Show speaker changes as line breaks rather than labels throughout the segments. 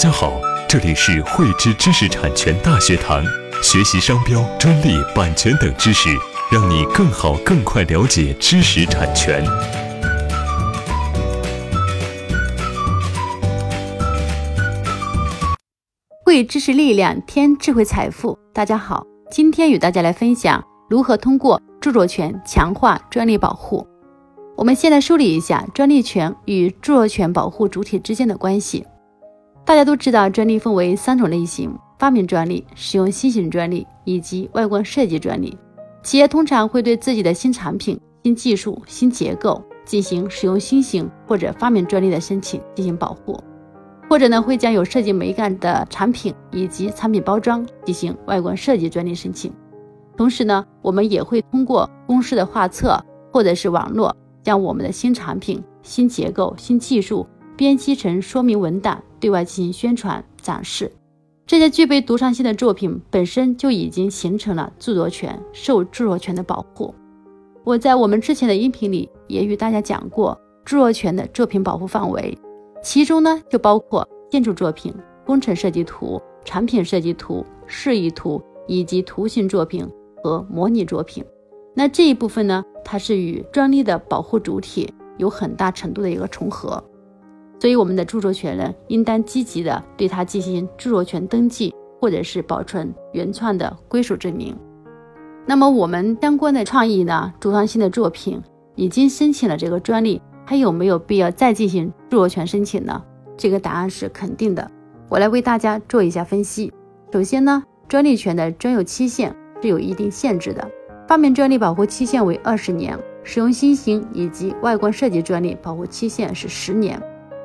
家好，这里是汇知知识产权大学堂，学习商标、专利、版权等知识，让你更好、更快了解知识产权。
汇知识力量，添智慧财富。大家好，今天与大家来分享如何通过著作权强化专利保护。我们先来梳理一下专利权与著作权保护主体之间的关系。大家都知道，专利分为三种类型：发明专利、使用新型专利以及外观设计专利。企业通常会对自己的新产品、新技术、新结构进行使用新型或者发明专利的申请进行保护，或者呢会将有设计美感的产品以及产品包装进行外观设计专利申请。同时呢，我们也会通过公司的画册或者是网络，将我们的新产品、新结构、新技术编辑成说明文档。对外进行宣传展示，这些具备独创性的作品本身就已经形成了著作权受著作权的保护。我在我们之前的音频里也与大家讲过著作权的作品保护范围，其中呢就包括建筑作品、工程设计图、产品设计图、示意图以及图形作品和模拟作品。那这一部分呢，它是与专利的保护主体有很大程度的一个重合。所以，我们的著作权人应当积极的对它进行著作权登记，或者是保存原创的归属证明。那么，我们相关的创意呢，独创性的作品已经申请了这个专利，还有没有必要再进行著作权申请呢？这个答案是肯定的。我来为大家做一下分析。首先呢，专利权的专有期限是有一定限制的，发明专利保护期限为二十年，使用新型以及外观设计专利保护期限是十年。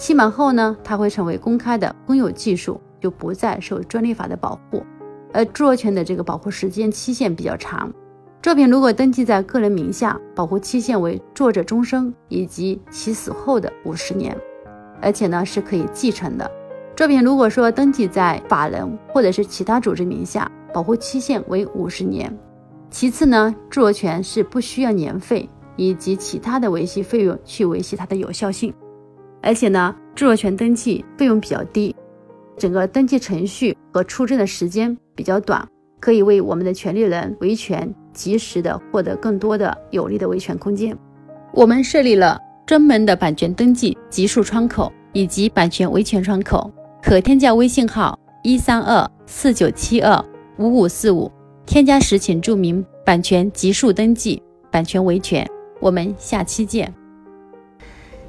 期满后呢，它会成为公开的公有技术，就不再受专利法的保护。而著作权的这个保护时间期限比较长，作品如果登记在个人名下，保护期限为作者终生以及其死后的五十年，而且呢是可以继承的。作品如果说登记在法人或者是其他组织名下，保护期限为五十年。其次呢，著作权是不需要年费以及其他的维系费用去维系它的有效性。而且呢，著作权登记费用比较低，整个登记程序和出证的时间比较短，可以为我们的权利人维权及时的获得更多的有利的维权空间。我们设立了专门的版权登记极速窗口以及版权维权窗口，可添加微信号一三二四九七二五五四五，添加时请注明版权极速登记、版权维权。我们下期见。